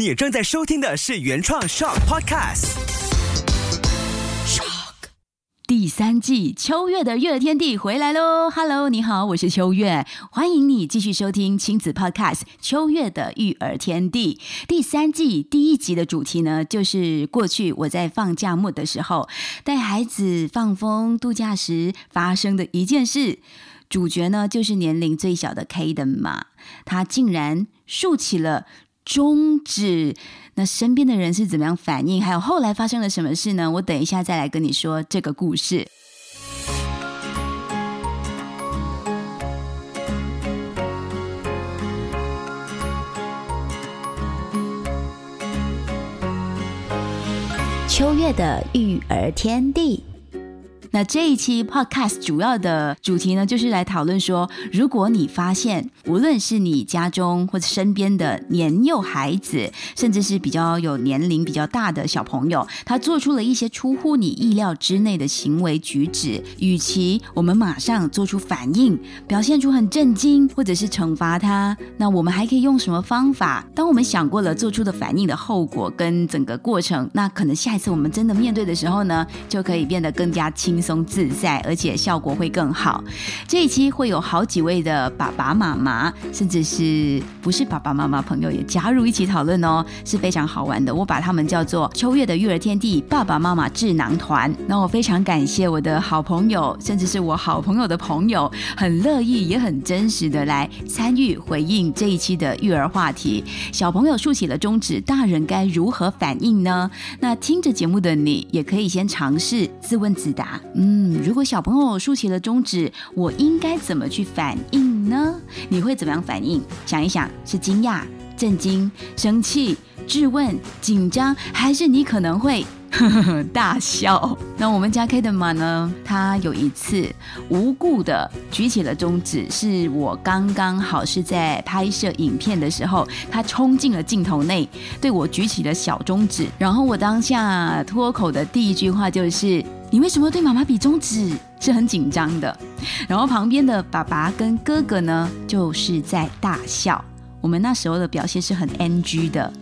你正在收听的是原创 Shock Podcast。第三季秋月的育儿天地回来喽！Hello，你好，我是秋月，欢迎你继续收听亲子 Podcast《秋月的育儿天地》第三季第一集的主题呢，就是过去我在放假末的时候带孩子放风度假时发生的一件事。主角呢，就是年龄最小的 Kaden 嘛，他竟然竖起了中指。那身边的人是怎么样反应？还有后来发生了什么事呢？我等一下再来跟你说这个故事。秋月的育儿天地。那这一期 podcast 主要的主题呢，就是来讨论说，如果你发现无论是你家中或者身边的年幼孩子，甚至是比较有年龄比较大的小朋友，他做出了一些出乎你意料之内的行为举止，与其我们马上做出反应，表现出很震惊，或者是惩罚他，那我们还可以用什么方法？当我们想过了做出的反应的后果跟整个过程，那可能下一次我们真的面对的时候呢，就可以变得更加轻。轻松自在，而且效果会更好。这一期会有好几位的爸爸妈妈，甚至是不是爸爸妈妈朋友也加入一起讨论哦，是非常好玩的。我把他们叫做秋月的育儿天地爸爸妈妈智囊团。那我非常感谢我的好朋友，甚至是我好朋友的朋友，很乐意也很真实的来参与回应这一期的育儿话题。小朋友竖起了中指，大人该如何反应呢？那听着节目的你，也可以先尝试自问自答。嗯，如果小朋友竖起了中指，我应该怎么去反应呢？你会怎么样反应？想一想，是惊讶、震惊、生气、质问、紧张，还是你可能会 大笑？那我们家 K 的马呢？他有一次无故的举起了中指，是我刚刚好是在拍摄影片的时候，他冲进了镜头内，对我举起了小中指，然后我当下脱口的第一句话就是。你为什么对妈妈比中指？是很紧张的。然后旁边的爸爸跟哥哥呢，就是在大笑。我们那时候的表现是很 NG 的。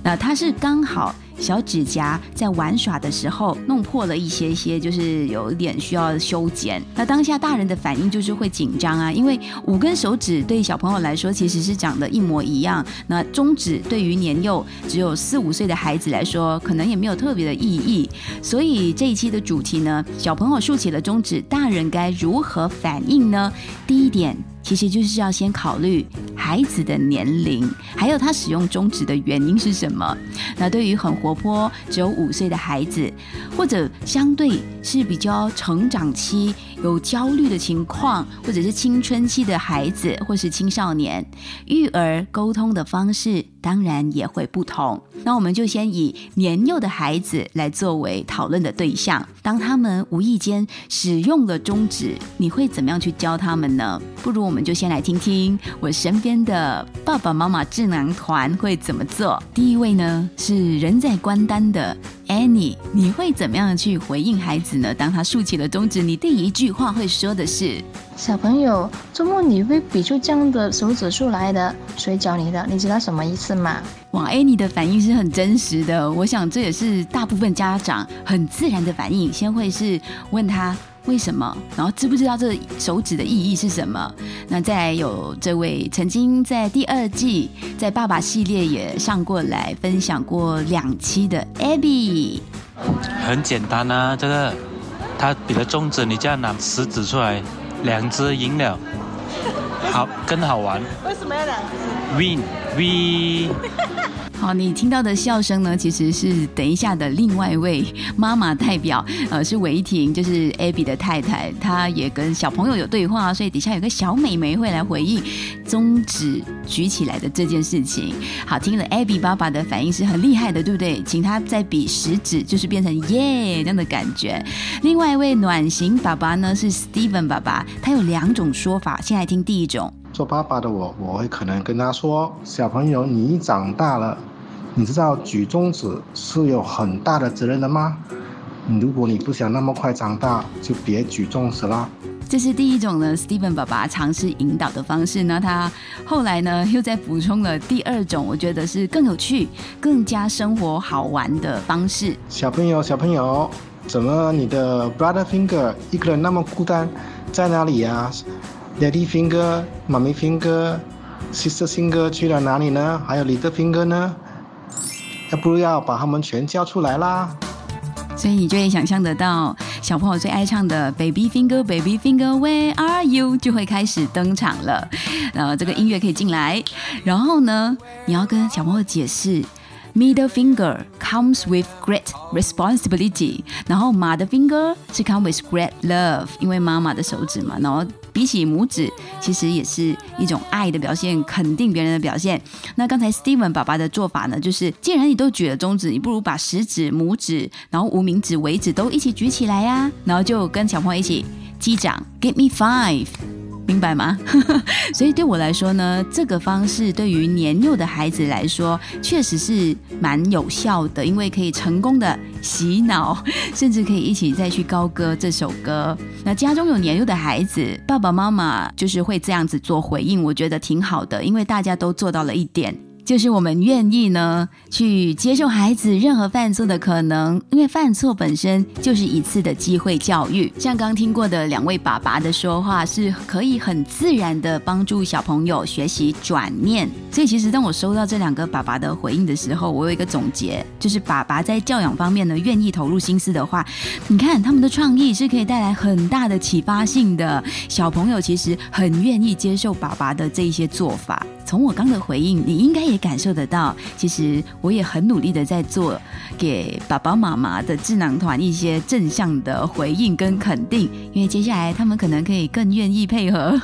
那他是刚好。小指甲在玩耍的时候弄破了一些些，就是有点需要修剪。那当下大人的反应就是会紧张啊，因为五根手指对小朋友来说其实是长得一模一样。那中指对于年幼只有四五岁的孩子来说，可能也没有特别的意义。所以这一期的主题呢，小朋友竖起了中指，大人该如何反应呢？第一点。其实就是要先考虑孩子的年龄，还有他使用中指的原因是什么。那对于很活泼、只有五岁的孩子，或者相对是比较成长期、有焦虑的情况，或者是青春期的孩子，或是青少年，育儿沟通的方式。当然也会不同。那我们就先以年幼的孩子来作为讨论的对象。当他们无意间使用了中指，你会怎么样去教他们呢？不如我们就先来听听我身边的爸爸妈妈智囊团会怎么做。第一位呢是人在关单的 Annie，你会怎么样去回应孩子呢？当他竖起了中指，你第一句话会说的是。小朋友，周末你会比出这样的手指数来的？谁教你的？你知道什么意思吗？哇，哎，你的反应是很真实的。我想这也是大部分家长很自然的反应。先会是问他为什么，然后知不知道这手指的意义是什么？那再有这位曾经在第二季在爸爸系列也上过来分享过两期的 Abby，很简单啊，这个他比了中指，你就要拿食指出来。两只赢了，好，更好玩。为什么要两只？Win，We。好，你听到的笑声呢，其实是等一下的另外一位妈妈代表，呃，是维婷，就是 Abby 的太太，她也跟小朋友有对话，所以底下有个小美眉会来回应中指举起来的这件事情。好，听了 Abby 爸爸的反应是很厉害的，对不对？请他再比食指，就是变成耶这样的感觉。另外一位暖型爸爸呢是 Steven 爸爸，他有两种说法，先来听第一种。做爸爸的我，我会可能跟他说：“小朋友，你长大了。”你知道举中指是有很大的责任的吗？如果你不想那么快长大，就别举中指啦。这是第一种呢，Steven 爸爸尝试引导的方式。那他后来呢，又在补充了第二种，我觉得是更有趣、更加生活好玩的方式。小朋友，小朋友，怎么你的 brother finger 一个人那么孤单，在哪里呀？Daddy finger、Mommy finger、sister finger 去了哪里呢？还有 little finger 呢？要不要把他们全叫出来啦？所以你就会想象得到，小朋友最爱唱的 Baby Finger Baby Finger Where Are You 就会开始登场了。呃，这个音乐可以进来，然后呢，你要跟小朋友解释。Middle finger comes with great responsibility，然后马的 finger 是 come with great love，因为妈妈的手指嘛，然后比起拇指，其实也是一种爱的表现，肯定别人的表现。那刚才 Steven 爸爸的做法呢，就是既然你都举了中指，你不如把食指、拇指，然后无名指、尾指都一起举起来呀，然后就跟小朋友一起击掌，Give me five。明白吗？所以对我来说呢，这个方式对于年幼的孩子来说，确实是蛮有效的，因为可以成功的洗脑，甚至可以一起再去高歌这首歌。那家中有年幼的孩子，爸爸妈妈就是会这样子做回应，我觉得挺好的，因为大家都做到了一点。就是我们愿意呢，去接受孩子任何犯错的可能，因为犯错本身就是一次的机会教育。像刚听过的两位爸爸的说话，是可以很自然的帮助小朋友学习转念。所以，其实当我收到这两个爸爸的回应的时候，我有一个总结，就是爸爸在教养方面呢，愿意投入心思的话，你看他们的创意是可以带来很大的启发性的。小朋友其实很愿意接受爸爸的这一些做法。从我刚的回应，你应该也感受得到，其实我也很努力的在做给爸爸妈妈的智囊团一些正向的回应跟肯定，因为接下来他们可能可以更愿意配合。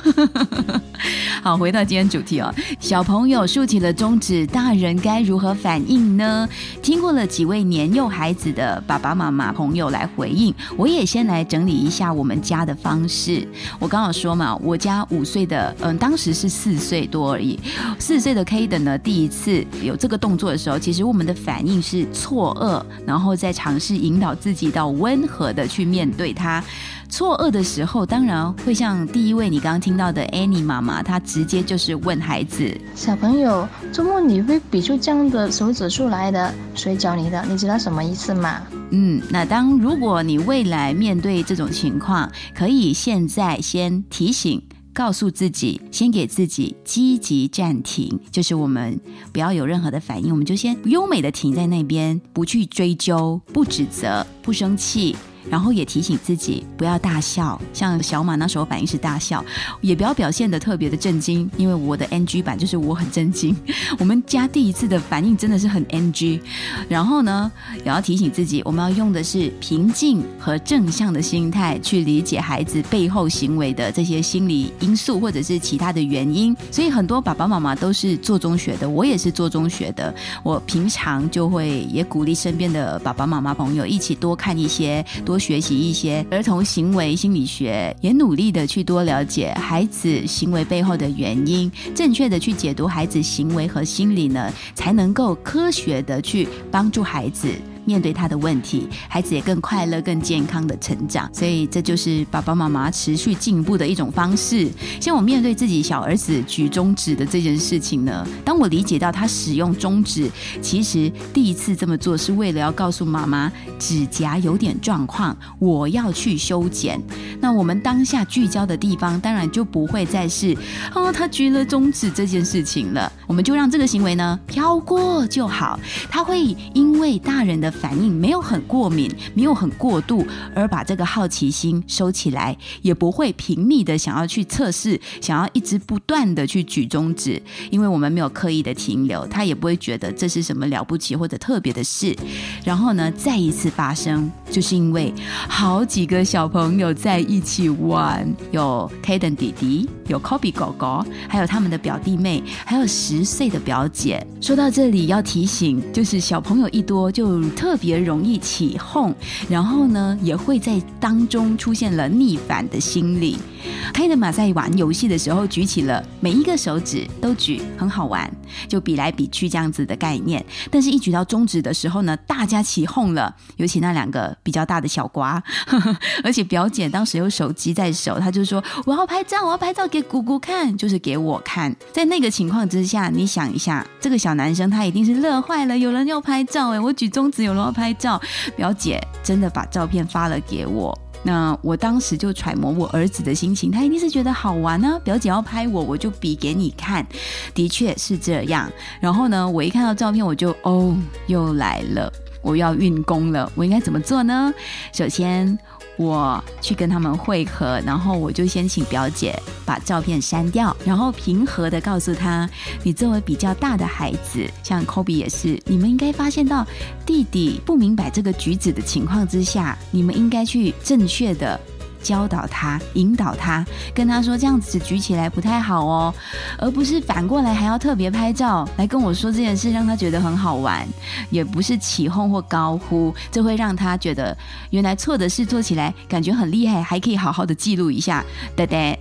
好，回到今天主题哦，小朋友竖起了中指，大人该如何反应呢？听过了几位年幼孩子的爸爸妈妈朋友来回应，我也先来整理一下我们家的方式。我刚好说嘛，我家五岁的，嗯，当时是四岁多而已。四岁的 K 的呢，第一次有这个动作的时候，其实我们的反应是错愕，然后再尝试引导自己到温和的去面对它。错愕的时候，当然会像第一位你刚刚听到的 Annie 妈妈，她直接就是问孩子：小朋友，周末你会比出这样的手指出来的？谁教你的？你知道什么意思吗？嗯，那当如果你未来面对这种情况，可以现在先提醒。告诉自己，先给自己积极暂停，就是我们不要有任何的反应，我们就先优美的停在那边，不去追究，不指责，不生气。然后也提醒自己不要大笑，像小马那时候反应是大笑，也不要表现的特别的震惊，因为我的 NG 版就是我很震惊。我们家第一次的反应真的是很 NG。然后呢，也要提醒自己，我们要用的是平静和正向的心态去理解孩子背后行为的这些心理因素或者是其他的原因。所以很多爸爸妈妈都是做中学的，我也是做中学的。我平常就会也鼓励身边的爸爸妈妈朋友一起多看一些多。学习一些儿童行为心理学，也努力的去多了解孩子行为背后的原因，正确的去解读孩子行为和心理呢，才能够科学的去帮助孩子。面对他的问题，孩子也更快乐、更健康的成长。所以这就是爸爸妈妈持续进步的一种方式。像我面对自己小儿子举中指的这件事情呢，当我理解到他使用中指，其实第一次这么做是为了要告诉妈妈指甲有点状况，我要去修剪。那我们当下聚焦的地方，当然就不会再是哦，他举了中指这件事情了。我们就让这个行为呢飘过就好。他会因为大人的。反应没有很过敏，没有很过度，而把这个好奇心收起来，也不会频密的想要去测试，想要一直不断的去举中指，因为我们没有刻意的停留，他也不会觉得这是什么了不起或者特别的事。然后呢，再一次发生，就是因为好几个小朋友在一起玩，有 Kaden 弟弟，有 Kobe 狗狗，还有他们的表弟妹，还有十岁的表姐。说到这里，要提醒，就是小朋友一多就特。特别容易起哄，然后呢，也会在当中出现了逆反的心理。黑德马在玩游戏的时候举起了每一个手指都举，很好玩，就比来比去这样子的概念。但是，一举到中指的时候呢，大家起哄了，尤其那两个比较大的小瓜，而且表姐当时有手机在手，她就说：“我要拍照，我要拍照给姑姑看，就是给我看。”在那个情况之下，你想一下，这个小男生他一定是乐坏了，有人要拍照哎，我举中指，有人要拍照，表姐真的把照片发了给我。那我当时就揣摩我儿子的心情，他一定是觉得好玩呢。表姐要拍我，我就比给你看，的确是这样。然后呢，我一看到照片，我就哦，又来了，我要运功了，我应该怎么做呢？首先。我去跟他们会合，然后我就先请表姐把照片删掉，然后平和的告诉他：你作为比较大的孩子，像 Kobe 也是，你们应该发现到弟弟不明白这个举止的情况之下，你们应该去正确的。教导他，引导他，跟他说这样子举起来不太好哦，而不是反过来还要特别拍照来跟我说这件事，让他觉得很好玩，也不是起哄或高呼，这会让他觉得原来错的事做起来感觉很厉害，还可以好好的记录一下，对对，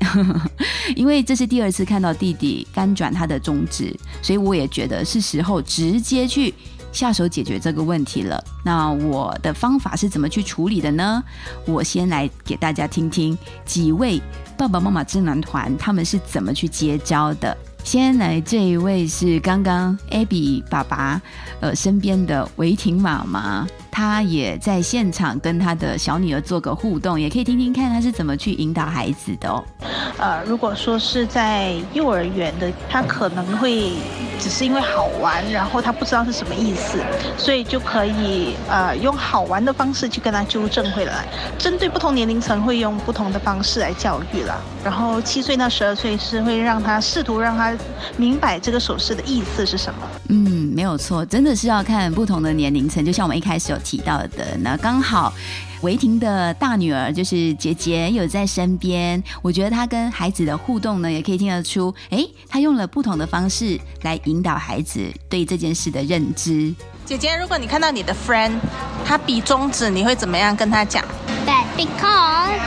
因为这是第二次看到弟弟翻转他的中指，所以我也觉得是时候直接去。下手解决这个问题了。那我的方法是怎么去处理的呢？我先来给大家听听几位爸爸妈妈智囊团他们是怎么去结交的。先来这一位是刚刚 Abby 爸爸呃身边的维婷妈妈。他也在现场跟他的小女儿做个互动，也可以听听看他是怎么去引导孩子的哦。呃，如果说是在幼儿园的，他可能会只是因为好玩，然后他不知道是什么意思，所以就可以呃用好玩的方式去跟他纠正回来。针对不同年龄层，会用不同的方式来教育了。然后七岁到十二岁是会让他试图让他明白这个手势的意思是什么。嗯，没有错，真的是要看不同的年龄层。就像我们一开始有。提到的那刚好，维婷的大女儿就是姐姐有在身边，我觉得她跟孩子的互动呢，也可以听得出，哎，她用了不同的方式来引导孩子对这件事的认知。姐姐，如果你看到你的 friend 他比中指，你会怎么样跟他讲？Bad because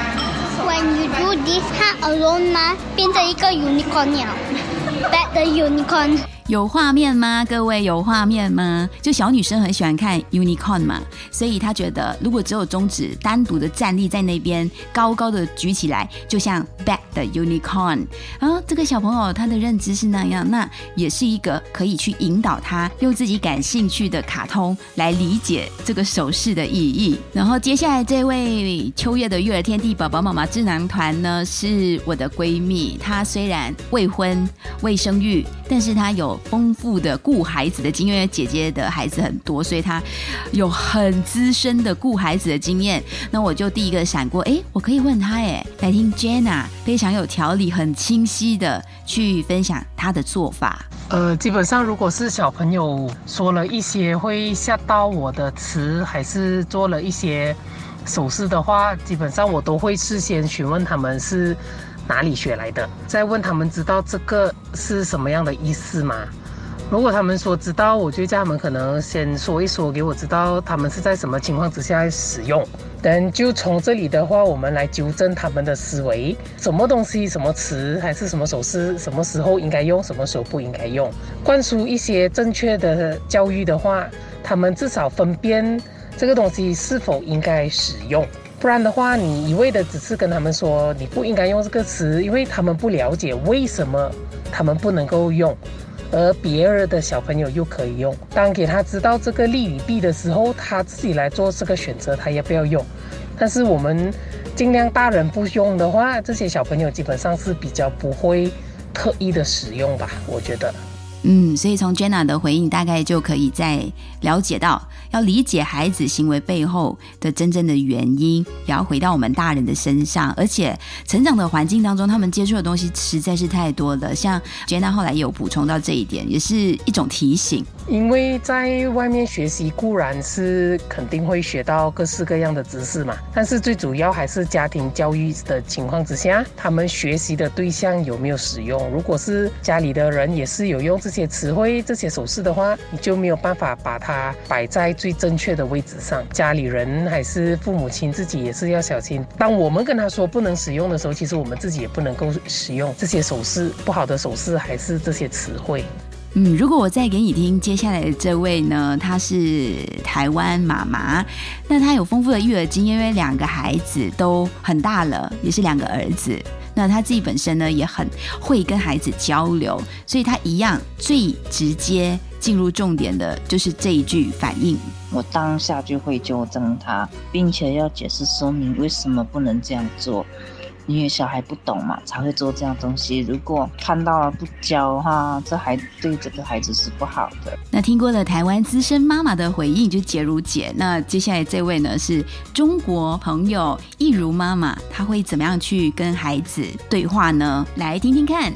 when you do this hand alone 吗？变成一个 unicorn 鸟，bad 的 unicorn。有画面吗？各位有画面吗？就小女生很喜欢看 unicorn 嘛，所以她觉得如果只有中指单独的站立在那边，高高的举起来，就像 bat 的 unicorn 啊。这个小朋友他的认知是那样，那也是一个可以去引导他用自己感兴趣的卡通来理解这个手势的意义。然后接下来这位秋月的育儿天地宝宝妈妈智囊团呢，是我的闺蜜。她虽然未婚未生育，但是她有。丰富的顾孩子的经验，因为姐姐的孩子很多，所以她有很资深的顾孩子的经验。那我就第一个闪过，哎，我可以问她，哎，来听 Jenna 非常有条理、很清晰的去分享她的做法。呃，基本上如果是小朋友说了一些会吓到我的词，还是做了一些手势的话，基本上我都会事先询问他们是。哪里学来的？再问他们知道这个是什么样的意思吗？如果他们说知道，我就叫他们可能先说一说，给我知道他们是在什么情况之下使用。等就从这里的话，我们来纠正他们的思维，什么东西、什么词还是什么手势，什么时候应该用，什么时候不应该用。灌输一些正确的教育的话，他们至少分辨这个东西是否应该使用。不然的话，你一味的只是跟他们说你不应该用这个词，因为他们不了解为什么他们不能够用，而别人的小朋友又可以用。当给他知道这个利与弊的时候，他自己来做这个选择，他也不要用。但是我们尽量大人不用的话，这些小朋友基本上是比较不会特意的使用吧，我觉得。嗯，所以从 Jenna 的回应，大概就可以再了解到，要理解孩子行为背后的真正的原因，也要回到我们大人的身上。而且成长的环境当中，他们接触的东西实在是太多了。像 Jenna 后来有补充到这一点，也是一种提醒。因为在外面学习固然是肯定会学到各式各样的知识嘛，但是最主要还是家庭教育的情况之下，他们学习的对象有没有使用？如果是家里的人也是有用些词汇、这些手势的话，你就没有办法把它摆在最正确的位置上。家里人还是父母亲自己也是要小心。当我们跟他说不能使用的时候，其实我们自己也不能够使用这些手势，不好的手势还是这些词汇。嗯，如果我再给你听接下来的这位呢，她是台湾妈妈，那她有丰富的育儿经验，因为两个孩子都很大了，也是两个儿子。那他自己本身呢也很会跟孩子交流，所以他一样最直接进入重点的就是这一句反应。我当下就会纠正他，并且要解释说明为什么不能这样做。因为小孩不懂嘛，才会做这样东西。如果看到了不教的话，这还对这个孩子是不好的。那听过了台湾资深妈妈的回应，就杰如姐。那接下来这位呢，是中国朋友易如妈妈，她会怎么样去跟孩子对话呢？来听听看。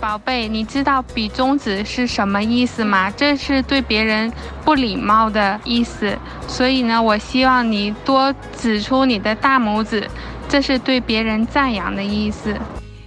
宝贝，你知道比中指是什么意思吗？这是对别人不礼貌的意思。所以呢，我希望你多指出你的大拇指。这是对别人赞扬的意思。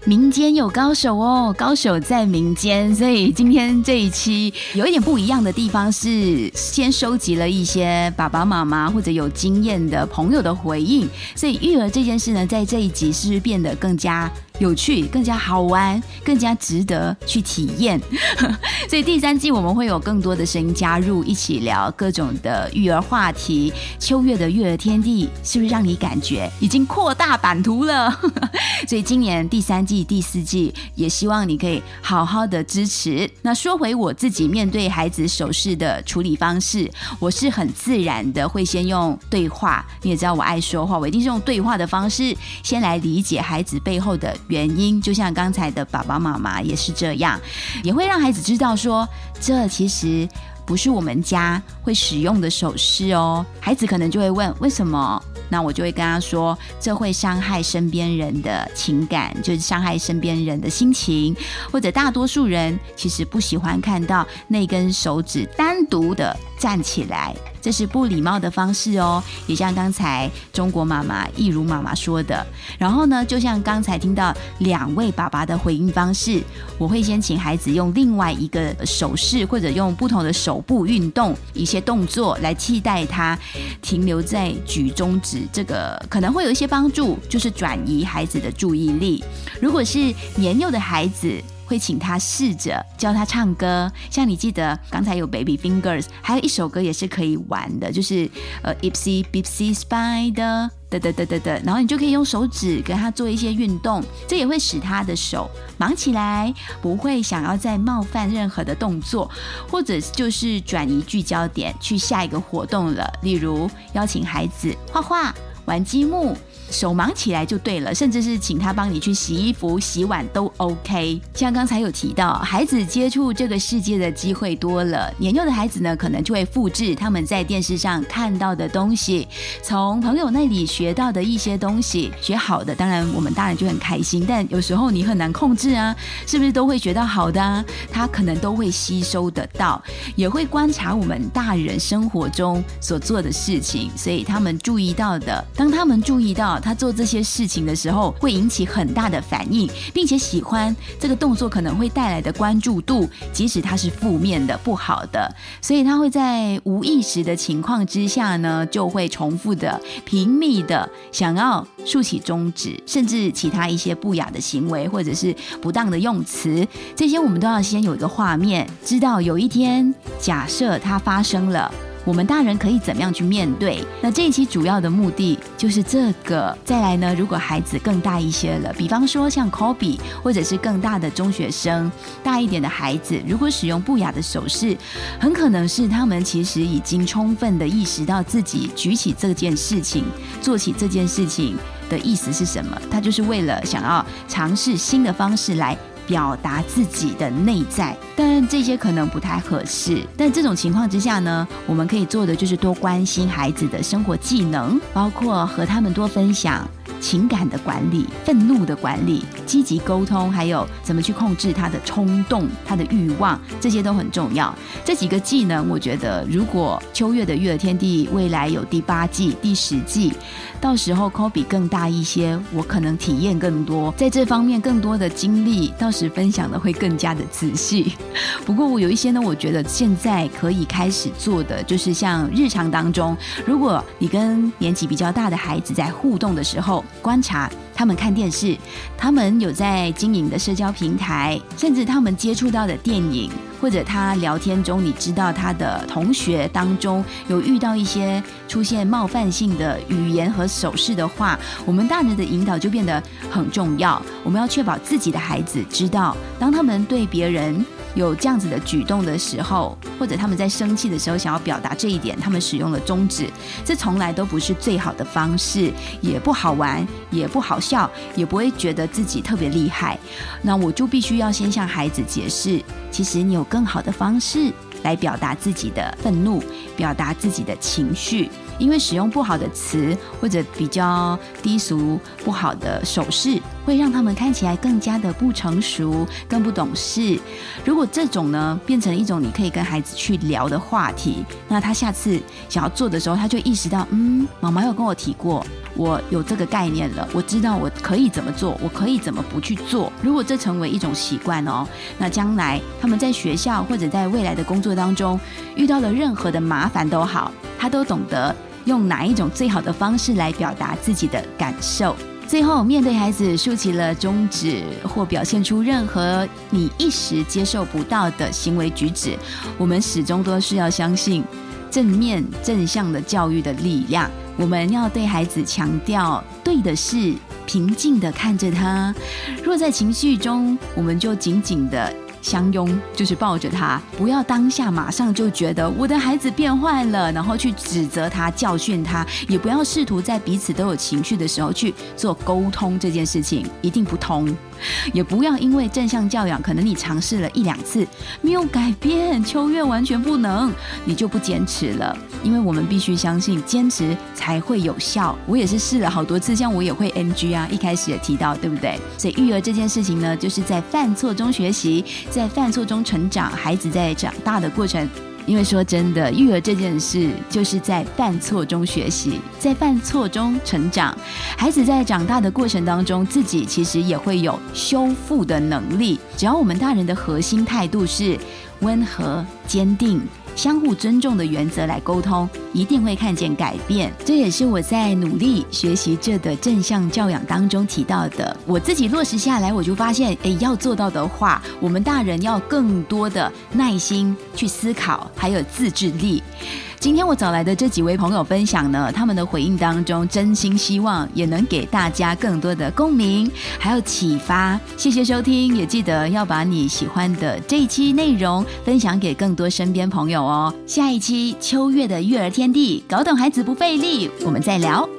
民间有高手哦，高手在民间。所以今天这一期有一点不一样的地方是，先收集了一些爸爸妈妈或者有经验的朋友的回应。所以育儿这件事呢，在这一集是不是变得更加？有趣，更加好玩，更加值得去体验。所以第三季我们会有更多的声音加入，一起聊各种的育儿话题。秋月的育儿天地是不是让你感觉已经扩大版图了？所以今年第三季、第四季也希望你可以好好的支持。那说回我自己面对孩子手势的处理方式，我是很自然的会先用对话。你也知道我爱说话，我一定是用对话的方式先来理解孩子背后的。原因就像刚才的爸爸妈妈也是这样，也会让孩子知道说，这其实不是我们家会使用的手势哦。孩子可能就会问为什么？那我就会跟他说，这会伤害身边人的情感，就是伤害身边人的心情，或者大多数人其实不喜欢看到那根手指单独的站起来。这是不礼貌的方式哦，也像刚才中国妈妈易如妈妈说的。然后呢，就像刚才听到两位爸爸的回应方式，我会先请孩子用另外一个手势，或者用不同的手部运动一些动作来替代他停留在举中指，这个可能会有一些帮助，就是转移孩子的注意力。如果是年幼的孩子。会请他试着教他唱歌，像你记得刚才有 Baby Fingers，还有一首歌也是可以玩的，就是呃 Ipsy Bipsy Spider 的的的的的，然后你就可以用手指跟他做一些运动，这也会使他的手忙起来，不会想要再冒犯任何的动作，或者就是转移聚焦点去下一个活动了，例如邀请孩子画画、玩积木。手忙起来就对了，甚至是请他帮你去洗衣服、洗碗都 OK。像刚才有提到，孩子接触这个世界的机会多了，年幼的孩子呢，可能就会复制他们在电视上看到的东西，从朋友那里学到的一些东西，学好的，当然我们大人就很开心。但有时候你很难控制啊，是不是都会学到好的？啊？他可能都会吸收得到，也会观察我们大人生活中所做的事情，所以他们注意到的，当他们注意到。他做这些事情的时候，会引起很大的反应，并且喜欢这个动作可能会带来的关注度，即使它是负面的、不好的，所以他会在无意识的情况之下呢，就会重复的、频密的想要竖起中指，甚至其他一些不雅的行为或者是不当的用词，这些我们都要先有一个画面，知道有一天假设它发生了。我们大人可以怎么样去面对？那这一期主要的目的就是这个。再来呢，如果孩子更大一些了，比方说像 Kobe，或者是更大的中学生，大一点的孩子，如果使用不雅的手势，很可能是他们其实已经充分的意识到自己举起这件事情、做起这件事情的意思是什么。他就是为了想要尝试新的方式来。表达自己的内在，但这些可能不太合适。但这种情况之下呢，我们可以做的就是多关心孩子的生活技能，包括和他们多分享情感的管理、愤怒的管理、积极沟通，还有怎么去控制他的冲动、他的欲望，这些都很重要。这几个技能，我觉得如果秋月的育儿天地未来有第八季、第十季，到时候 Kobe 更大一些，我可能体验更多，在这方面更多的经历，到时分享的会更加的仔细。不过我有一些呢，我觉得现在可以开始做的，就是像日常当中，如果你跟年纪比较大的孩子在互动的时候，观察他们看电视，他们有在经营的社交平台，甚至他们接触到的电影，或者他聊天中，你知道他的同学当中有遇到一些出现冒犯性的语言和手势的话，我们大人的引导就变得很重要。我们要确保自己的孩子知道，当他们对别人。有这样子的举动的时候，或者他们在生气的时候想要表达这一点，他们使用了中指，这从来都不是最好的方式，也不好玩，也不好笑，也不会觉得自己特别厉害。那我就必须要先向孩子解释，其实你有更好的方式来表达自己的愤怒，表达自己的情绪。因为使用不好的词或者比较低俗、不好的手势，会让他们看起来更加的不成熟、更不懂事。如果这种呢变成一种你可以跟孩子去聊的话题，那他下次想要做的时候，他就意识到，嗯，妈妈有跟我提过，我有这个概念了，我知道我可以怎么做，我可以怎么不去做。如果这成为一种习惯哦，那将来他们在学校或者在未来的工作当中遇到了任何的麻烦都好，他都懂得。用哪一种最好的方式来表达自己的感受？最后，面对孩子竖起了中指或表现出任何你一时接受不到的行为举止，我们始终都是要相信正面正向的教育的力量。我们要对孩子强调，对的事平静的看着他。若在情绪中，我们就紧紧的。相拥就是抱着他，不要当下马上就觉得我的孩子变坏了，然后去指责他、教训他，也不要试图在彼此都有情绪的时候去做沟通，这件事情一定不通。也不要因为正向教养，可能你尝试了一两次没有改变，秋月完全不能，你就不坚持了。因为我们必须相信，坚持才会有效。我也是试了好多次，像我也会 NG 啊，一开始也提到，对不对？所以育儿这件事情呢，就是在犯错中学习，在犯错中成长。孩子在长大的过程。因为说真的，育儿这件事就是在犯错中学习，在犯错中成长。孩子在长大的过程当中，自己其实也会有修复的能力。只要我们大人的核心态度是温和、坚定。相互尊重的原则来沟通，一定会看见改变。这也是我在努力学习这的正向教养当中提到的。我自己落实下来，我就发现，诶，要做到的话，我们大人要更多的耐心去思考，还有自制力。今天我找来的这几位朋友分享呢，他们的回应当中，真心希望也能给大家更多的共鸣，还有启发。谢谢收听，也记得要把你喜欢的这一期内容分享给更多身边朋友哦。下一期秋月的育儿天地，搞懂孩子不费力，我们再聊。